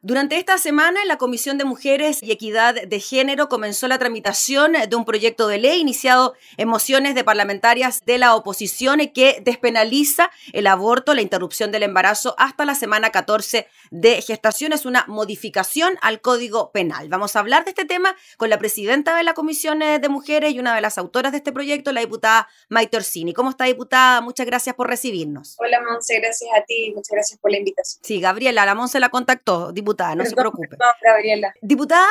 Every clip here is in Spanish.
Durante esta semana, la Comisión de Mujeres y Equidad de Género comenzó la tramitación de un proyecto de ley iniciado en mociones de parlamentarias de la oposición que despenaliza el aborto, la interrupción del embarazo hasta la semana 14 de gestación. Es una modificación al Código Penal. Vamos a hablar de este tema con la presidenta de la Comisión de Mujeres y una de las autoras de este proyecto, la diputada Maite Orsini. ¿Cómo está, diputada? Muchas gracias por recibirnos. Hola, Monse. Gracias a ti. Muchas gracias por la invitación. Sí, Gabriela, la Monse la contactó diputada, no se preocupe. Gabriela. Diputada,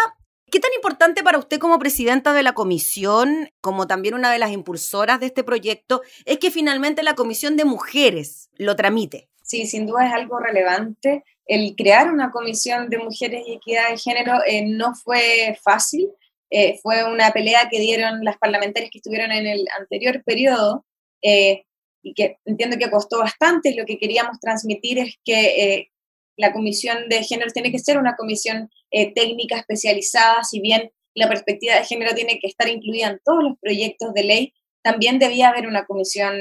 ¿qué tan importante para usted como presidenta de la comisión, como también una de las impulsoras de este proyecto, es que finalmente la comisión de mujeres lo tramite? Sí, sin duda es algo relevante. El crear una comisión de mujeres y equidad de género eh, no fue fácil. Eh, fue una pelea que dieron las parlamentarias que estuvieron en el anterior periodo eh, y que entiendo que costó bastante. Lo que queríamos transmitir es que la comisión de género tiene que ser una comisión eh, técnica especializada, si bien la perspectiva de género tiene que estar incluida en todos los proyectos de ley, también debía haber una comisión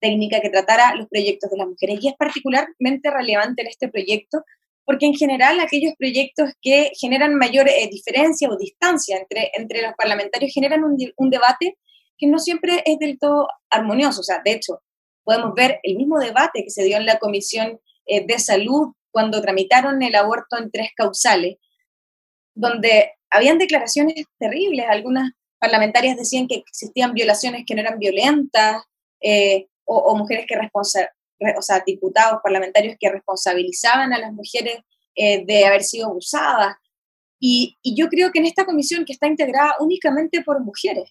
técnica que tratara los proyectos de las mujeres. Y es particularmente relevante en este proyecto porque en general aquellos proyectos que generan mayor eh, diferencia o distancia entre, entre los parlamentarios generan un, un debate que no siempre es del todo armonioso. O sea, de hecho, podemos ver el mismo debate que se dio en la Comisión eh, de Salud cuando tramitaron el aborto en tres causales, donde habían declaraciones terribles, algunas parlamentarias decían que existían violaciones que no eran violentas, eh, o, mujeres que o sea, diputados parlamentarios que responsabilizaban a las mujeres eh, de haber sido abusadas. Y, yo creo que en esta comisión que está integrada únicamente por mujeres,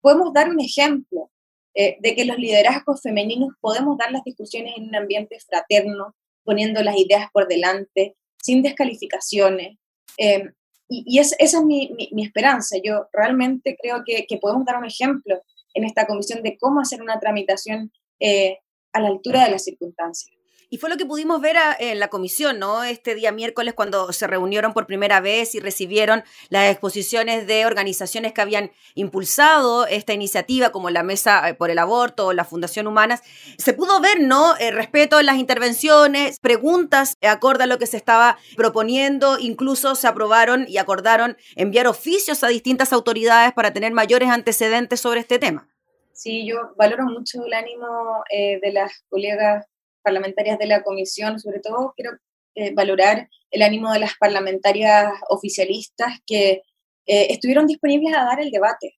podemos dar un ejemplo eh, de que los liderazgos femeninos podemos dar las discusiones en un ambiente fraterno, poniendo las ideas por delante, sin descalificaciones. Em, y, esa es mi, esperanza. Yo realmente creo que, podemos dar un ejemplo en esta comisión de cómo hacer una tramitación eh, a la altura de las circunstancias. Y fue lo que pudimos ver en la comisión, ¿no? Este día miércoles cuando se reunieron por primera vez y recibieron las exposiciones de organizaciones que habían impulsado esta iniciativa, como la Mesa eh, por el Aborto o la Fundación Humanas. Se pudo ver, ¿no? El respeto en las intervenciones, preguntas acorde a lo que se estaba proponiendo, incluso se aprobaron y acordaron enviar oficios a distintas autoridades para tener mayores antecedentes sobre este tema. Sí, yo valoro mucho el ánimo eh, de las colegas parlamentarias de la comisión, sobre todo quiero eh, valorar el ánimo de las parlamentarias oficialistas que eh, estuvieron disponibles a dar el debate.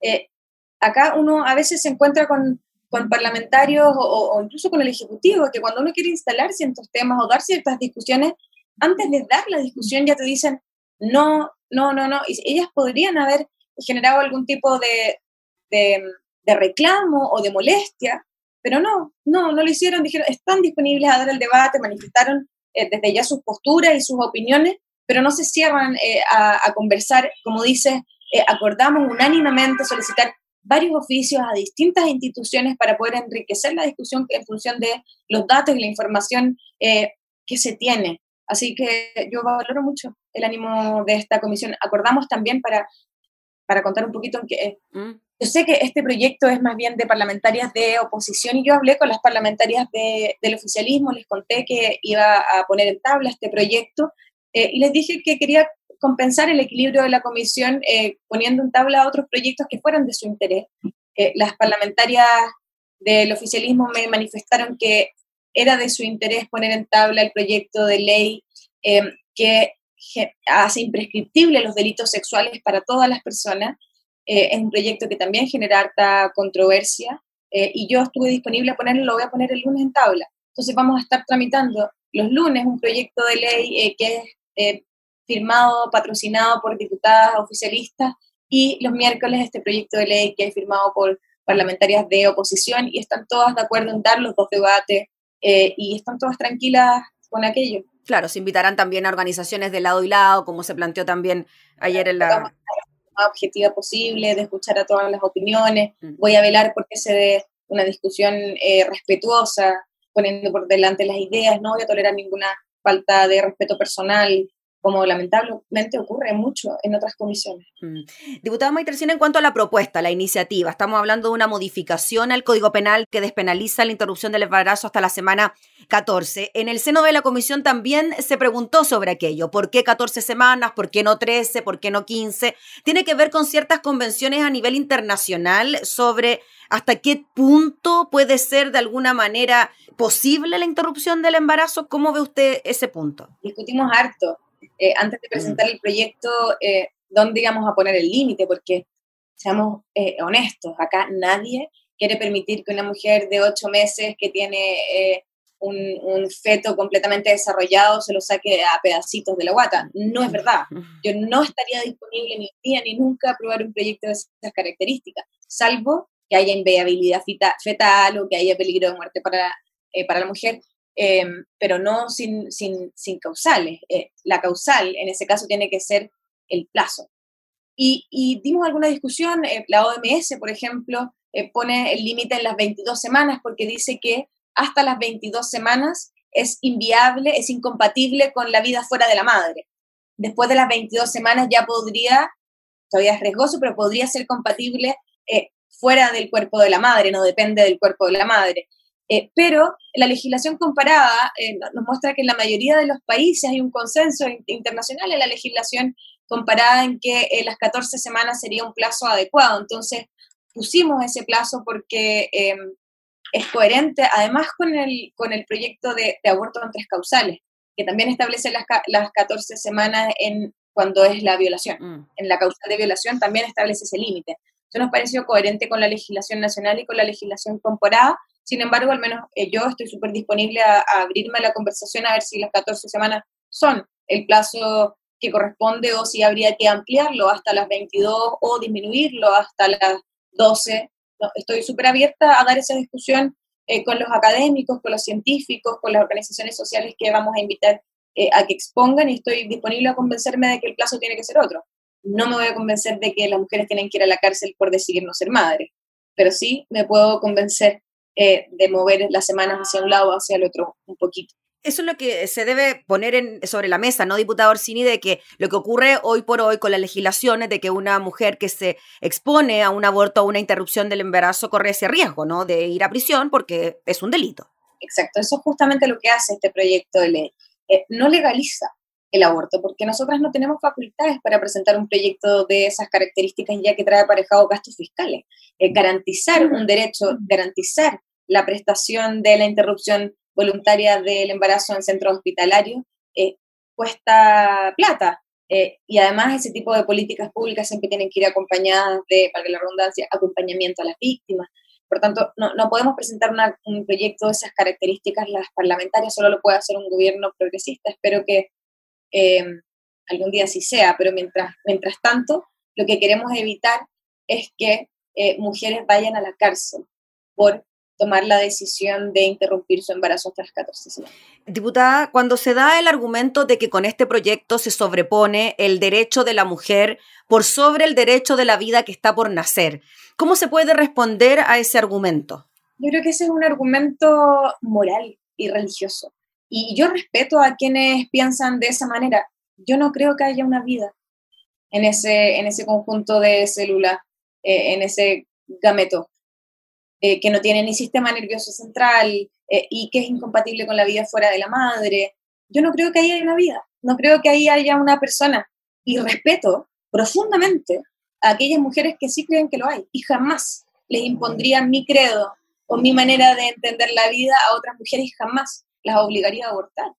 Eh, acá uno a veces se encuentra con, con parlamentarios o, incluso con el Ejecutivo, que cuando uno quiere instalar ciertos temas o dar ciertas discusiones, antes de dar la discusión ya te dicen, no, no, no, no, y ellas podrían haber generado algún tipo de, de, de reclamo o de molestia, pero no, no, no lo hicieron, dijeron, están disponibles a dar el debate, manifestaron eh, desde ya sus posturas y sus opiniones, pero no se cierran eh, a, conversar, como dice, eh, acordamos unánimemente solicitar varios oficios a distintas instituciones para poder enriquecer la discusión en función de los datos y la información que se tiene. Así que yo valoro mucho el ánimo de esta comisión. Acordamos también para, para contar un poquito en que mm. Yo sé que este proyecto es más bien de parlamentarias de oposición y yo hablé con las parlamentarias del oficialismo, les conté que iba a poner en tabla este proyecto eh, y les dije que quería compensar el equilibrio de la comisión eh, poniendo en tabla otros proyectos que fueran de su interés. Eh, las parlamentarias del oficialismo me manifestaron que era de su interés poner en tabla el proyecto de ley que hace imprescriptible los delitos sexuales para todas las personas eh, es un proyecto que también genera harta controversia eh, y yo estuve disponible a ponerlo, lo voy a poner el lunes en tabla. Entonces vamos a estar tramitando los lunes un proyecto de ley eh, que es firmado, patrocinado por diputadas oficialistas y los miércoles este proyecto de ley que es firmado por parlamentarias de oposición y están todas de acuerdo en dar los dos debates y están todas tranquilas con aquello. Claro, se invitarán también a organizaciones de lado y lado, como se planteó también ayer en la más objetiva posible, de escuchar a todas las opiniones. Voy a velar porque se dé una discusión eh, respetuosa, poniendo por delante las ideas. No voy a tolerar ninguna falta de respeto personal como lamentablemente ocurre mucho en otras comisiones. Mm. Diputada Maitercina, en cuanto a la propuesta, la iniciativa, estamos hablando de una modificación al Código Penal que despenaliza la interrupción del embarazo hasta la semana 14. En el seno de la comisión también se preguntó sobre aquello, ¿por qué 14 semanas? ¿Por qué no 13? ¿Por qué no 15? Tiene que ver con ciertas convenciones a nivel internacional sobre hasta qué punto puede ser de alguna manera posible la interrupción del embarazo. ¿Cómo ve usted ese punto? Discutimos harto eh, antes de presentar el proyecto, eh, dónde íbamos a poner el límite, porque seamos eh, honestos, acá nadie quiere permitir que una mujer de ocho meses que tiene un, un, feto completamente desarrollado se lo saque a pedacitos de la guata. No es verdad. Yo no estaría disponible ni día ni nunca a aprobar un proyecto de esas características, salvo que haya inviabilidad fetal o que haya peligro de muerte para, para la mujer. Em, pero no sin, sin, sin causales. Eh, la causal en ese caso tiene que ser el plazo. Y, y dimos alguna discusión, eh, la OMS, por ejemplo, eh, pone el límite en las 22 semanas porque dice que hasta las 22 semanas es inviable, es incompatible con la vida fuera de la madre. Después de las 22 semanas ya podría, todavía es riesgoso, pero podría ser compatible fuera del cuerpo de la madre, no depende del cuerpo de la madre. Eh, pero la legislación comparada eh, nos muestra que en la mayoría de los países hay un consenso internacional en la legislación comparada en que eh, las 14 semanas sería un plazo adecuado. Entonces, pusimos ese plazo porque em, es coherente, además con el, con el proyecto de, aborto en tres causales, que también establece las, las 14 semanas en cuando es la violación. Mm. En la causal de violación también establece ese límite. Eso nos pareció coherente con la legislación nacional y con la legislación comparada sin embargo, al menos eh, yo estoy súper disponible a, abrirme a la conversación a ver si las 14 semanas son el plazo que corresponde o si habría que ampliarlo hasta las 22 o disminuirlo hasta las 12. estoy súper abierta a dar esa discusión eh, con los académicos, con los científicos, con las organizaciones sociales que vamos a invitar eh, a que expongan y estoy disponible a convencerme de que el plazo tiene que ser otro. No me voy a convencer de que las mujeres tienen que ir a la cárcel por decidir no ser madres, pero sí me puedo convencer eh, de mover las semanas hacia un lado o hacia el otro un poquito. Eso es lo que se debe poner en, sobre la mesa, ¿no, diputado Orsini? De que lo que ocurre hoy por hoy con las legislaciones de que una mujer que se expone a un aborto o una interrupción del embarazo corre ese riesgo, ¿no? De ir a prisión porque es un delito. Exacto, eso es justamente lo que hace este proyecto de ley. Eh, no legaliza el aborto, porque nosotras no tenemos facultades para presentar un proyecto de esas características ya que trae aparejado gastos fiscales. Eh, garantizar un derecho, garantizar la prestación de la interrupción voluntaria del embarazo en centros hospitalarios eh, cuesta plata. Eh, y además ese tipo de políticas públicas siempre tienen que ir acompañadas de, para la redundancia, acompañamiento a las víctimas. Por tanto, no, no podemos presentar un proyecto de esas características las parlamentarias, solo lo puede hacer un gobierno progresista. Espero que eh, algún día sí sea, pero mientras, mientras tanto, lo que queremos evitar es que mujeres vayan a la cárcel por tomar la decisión de interrumpir su embarazo hasta las 14 semanas. Diputada, cuando se da el argumento de que con este proyecto se sobrepone el derecho de la mujer por sobre el derecho de la vida que está por nacer, ¿cómo se puede responder a ese argumento? Yo creo que ese es un argumento moral y religioso. Y yo respeto a quienes piensan de esa manera. Yo no creo que haya una vida en ese, en ese conjunto de células, eh, en ese gameto. Eh, que no tiene ni sistema nervioso central eh, y que es incompatible con la vida fuera de la madre. Yo no creo que ahí haya una vida, no creo que ahí haya una persona. Y respeto profundamente a aquellas mujeres que sí creen que lo hay y jamás les impondría mi credo o mi manera de entender la vida a otras mujeres jamás las obligaría a abortar.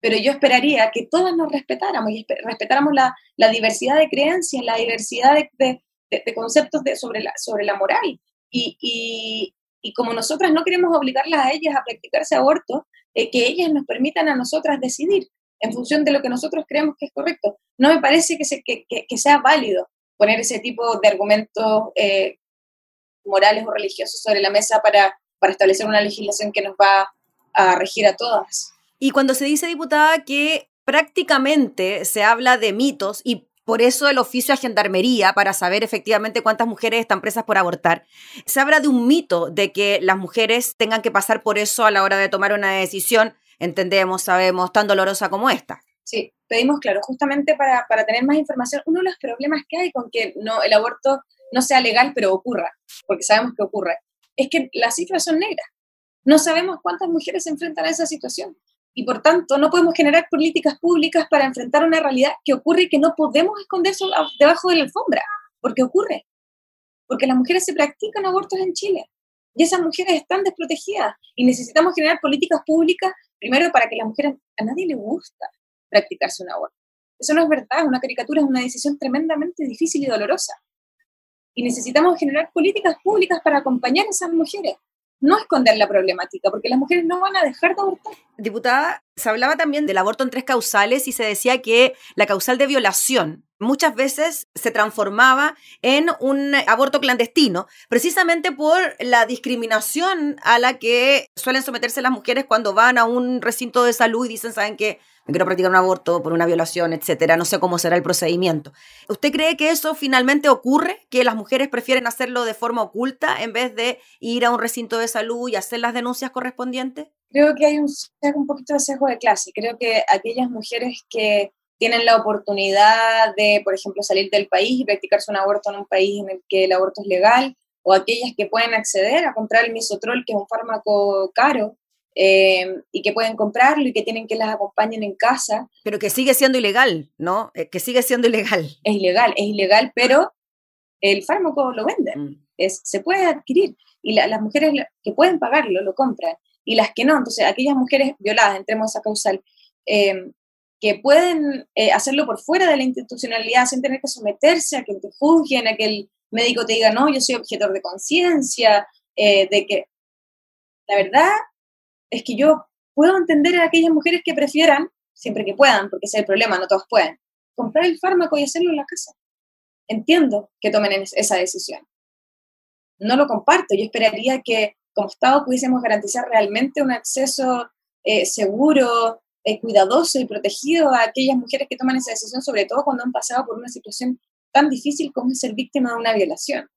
Pero yo esperaría que todas nos respetáramos y respetáramos la, la diversidad de creencias, la diversidad de, de, conceptos de, sobre, la, sobre la moral, y, como nosotras no queremos obligarlas a ellas a practicarse aborto, eh, que ellas nos permitan a nosotras decidir en función de lo que nosotros creemos que es correcto. No me parece que, que, sea válido poner ese tipo de argumentos eh, morales o religiosos sobre la mesa para, para establecer una legislación que nos va a regir a todas. Y cuando se dice, diputada, que prácticamente se habla de mitos y por eso el oficio a gendarmería, para saber efectivamente cuántas mujeres están presas por abortar. Se habla de un mito de que las mujeres tengan que pasar por eso a la hora de tomar una decisión, entendemos, sabemos, tan dolorosa como esta. Sí, pedimos, claro, justamente para, para, tener más información, uno de los problemas que hay con que no, el aborto no sea legal, pero ocurra, porque sabemos que ocurre, es que las cifras son negras. No sabemos cuántas mujeres se enfrentan a esa situación. Y por tanto, no podemos generar políticas públicas para enfrentar una realidad que ocurre y que no podemos esconder debajo de la alfombra, porque ocurre. Porque las mujeres se practican abortos en Chile y esas mujeres están desprotegidas y necesitamos generar políticas públicas, primero para que las mujeres, a nadie le gusta practicarse un aborto. Eso no es verdad, una caricatura es una decisión tremendamente difícil y dolorosa. Y necesitamos generar políticas públicas para acompañar a esas mujeres, no esconder la problemática, porque las mujeres no van a dejar de abortar. Diputada, se hablaba también del aborto en tres causales y se decía que la causal de violación muchas veces se transformaba en un aborto clandestino, precisamente por la discriminación a la que suelen someterse las mujeres cuando van a un recinto de salud y dicen, ¿saben qué? Me quiero practicar un aborto por una violación, etcétera. No sé cómo será el procedimiento. ¿Usted cree que eso finalmente ocurre? ¿Que las mujeres prefieren hacerlo de forma oculta en vez de ir a un recinto de salud y hacer las denuncias correspondientes? Creo que hay un, un poquito de sesgo de clase. Creo que aquellas mujeres que tienen la oportunidad de, por ejemplo, salir del país y practicarse un aborto en un país en el que el aborto es legal, o aquellas que pueden acceder a comprar el misotrol, que es un fármaco caro, eh, y que pueden comprarlo y que tienen que las acompañen en casa. Pero que sigue siendo ilegal, ¿no? Eh, que sigue siendo ilegal. Es ilegal, es ilegal, pero el fármaco lo venden, mm. es, se puede adquirir y las mujeres que pueden pagarlo lo compran y las que no, entonces aquellas mujeres violadas, entremos a esa causal, eh, que pueden hacerlo por fuera de la institucionalidad sin tener que someterse a que te juzguen, a que el médico te diga, no, yo soy objetor de conciencia, de que la verdad es que yo puedo entender a aquellas mujeres que prefieran, siempre que puedan, porque ese es el problema, no todos pueden, comprar el fármaco y hacerlo en la casa. Entiendo que tomen esa decisión. No lo comparto. Yo esperaría que como Estado pudiésemos garantizar realmente un acceso eh, seguro, eh, cuidadoso y protegido a aquellas mujeres que toman esa decisión, sobre todo cuando han pasado por una situación tan difícil como ser víctima de una violación.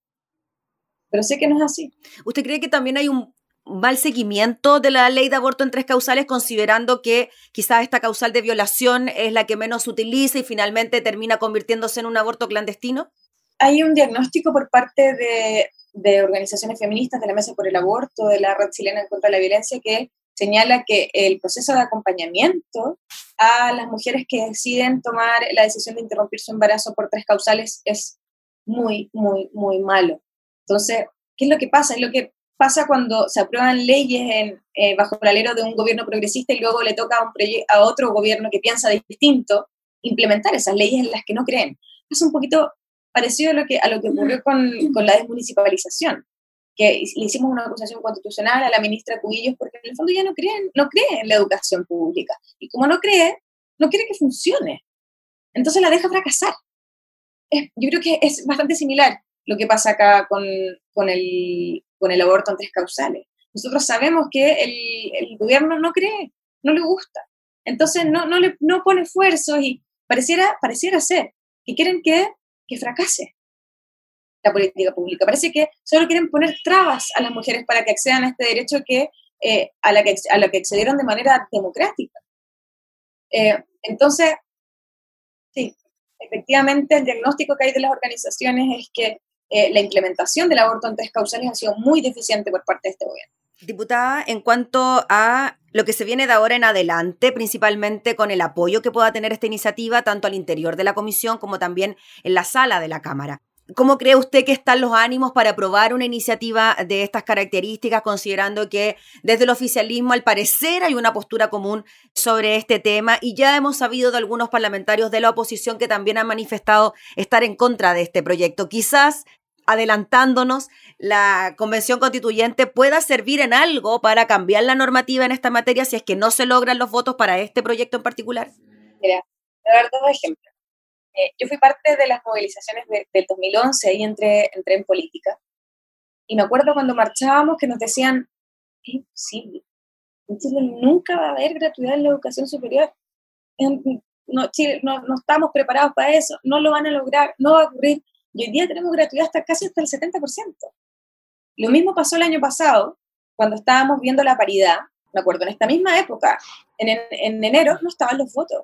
Pero sé que no es así. ¿Usted cree que también hay un mal seguimiento de la ley de aborto en tres causales, considerando que quizás esta causal de violación es la que menos utiliza y finalmente termina convirtiéndose en un aborto clandestino? Hay un diagnóstico por parte de, de organizaciones feministas, de la Mesa por el Aborto, de la Red Chilena contra la Violencia, que señala que el proceso de acompañamiento a las mujeres que deciden tomar la decisión de interrumpir su embarazo por tres causales es muy, muy, muy malo. Entonces, ¿qué es lo que pasa? Es lo que pasa cuando se aprueban leyes en, eh, bajo el alero de un gobierno progresista y luego le toca a, un a otro gobierno que piensa distinto implementar esas leyes en las que no creen. Es un poquito parecido a lo que, a lo que ocurrió con, con la desmunicipalización, que le hicimos una acusación constitucional a la ministra Cubillos porque en el fondo ya no creen, no cree en la educación pública. Y como no cree, no quiere que funcione. Entonces la deja fracasar. yo creo que es bastante similar lo que pasa acá con, con el, con el aborto en tres causales. Nosotros sabemos que el, gobierno no cree, no le gusta. Entonces no, no, le, no pone esfuerzos y pareciera, pareciera ser que quieren que, que fracase la política pública. Parece que solo quieren poner trabas a las mujeres para que accedan a este derecho que, eh, a, la que, a la que accedieron de manera democrática. Eh, entonces, sí, efectivamente el diagnóstico que hay de las organizaciones es que eh, la implementación del aborto en tres causales ha sido muy deficiente por parte de este gobierno. Diputada, en cuanto a lo que se viene de ahora en adelante, principalmente con el apoyo que pueda tener esta iniciativa, tanto al interior de la comisión como también en la sala de la Cámara. ¿Cómo cree usted que están los ánimos para aprobar una iniciativa de estas características, considerando que desde el oficialismo al parecer hay una postura común sobre este tema y ya hemos sabido de algunos parlamentarios de la oposición que también han manifestado estar en contra de este proyecto? Quizás adelantándonos, la convención constituyente pueda servir en algo para cambiar la normativa en esta materia si es que no se logran los votos para este proyecto en particular? Mira, voy a dar dos ejemplos. Eh, yo fui parte de las movilizaciones del 2011, ahí entré, entré en política. Y me acuerdo cuando marchábamos que nos decían, es imposible, en Chile nunca va a haber gratuidad en la educación superior. No, Chile, no, no estamos preparados para eso, no lo van a lograr, no va a ocurrir. Y hoy día tenemos gratuidad hasta casi hasta el 70%. Lo mismo pasó el año pasado, cuando estábamos viendo la paridad, me acuerdo, en esta misma época, en, en enero no estaban los votos.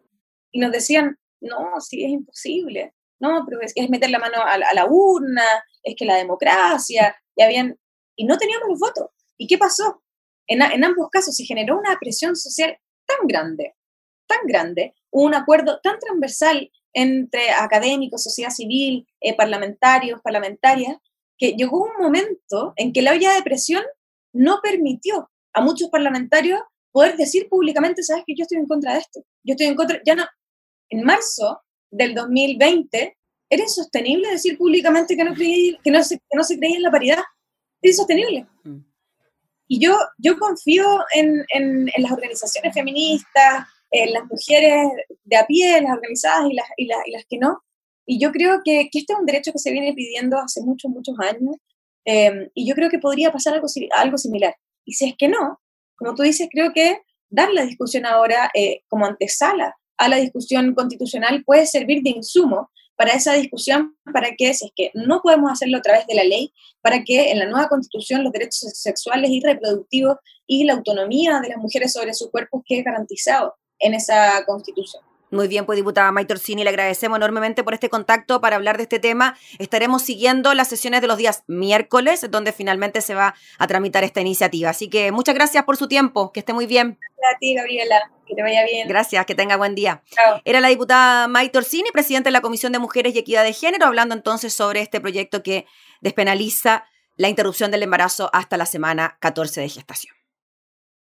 y nos decían, no, sí, es imposible, no, pero es, es meter la mano a, la urna, es que la democracia, y habían, y no teníamos los votos. ¿Y qué pasó? En, en ambos casos se generó una presión social tan grande, tan grande, un acuerdo tan transversal entre académicos, sociedad civil, eh, parlamentarios, parlamentarias, que llegó un momento en que la olla de presión no permitió a muchos parlamentarios poder decir públicamente, sabes que yo estoy en contra de esto, yo estoy en contra, ya no, en marzo del 2020 era insostenible decir públicamente que no, creí, que no, se, que no se creía en la paridad, era insostenible. Mm. Y yo, yo confío en, en, en las organizaciones feministas, en las mujeres de a pie, las organizadas y las, y las, y las que no. Y yo creo que, que, este es un derecho que se viene pidiendo hace muchos, muchos años. Eh, y yo creo que podría pasar algo, algo similar. Y si es que no, como tú dices, creo que dar la discusión ahora eh, como antesala a la discusión constitucional puede servir de insumo para esa discusión, para que, si es que no podemos hacerlo a través de la ley, para que en la nueva constitución los derechos sexuales y reproductivos y la autonomía de las mujeres sobre sus cuerpos quede garantizado en esa constitución. Muy bien, pues diputada Orsini, le agradecemos enormemente por este contacto para hablar de este tema. Estaremos siguiendo las sesiones de los días miércoles, donde finalmente se va a tramitar esta iniciativa. Así que muchas gracias por su tiempo, que esté muy bien. Gracias a ti, Gabriela, que te vaya bien. Gracias, que tenga buen día. Chao. Era la diputada Maite Orsini, presidenta de la Comisión de Mujeres y Equidad de Género, hablando entonces sobre este proyecto que despenaliza la interrupción del embarazo hasta la semana 14 de gestación.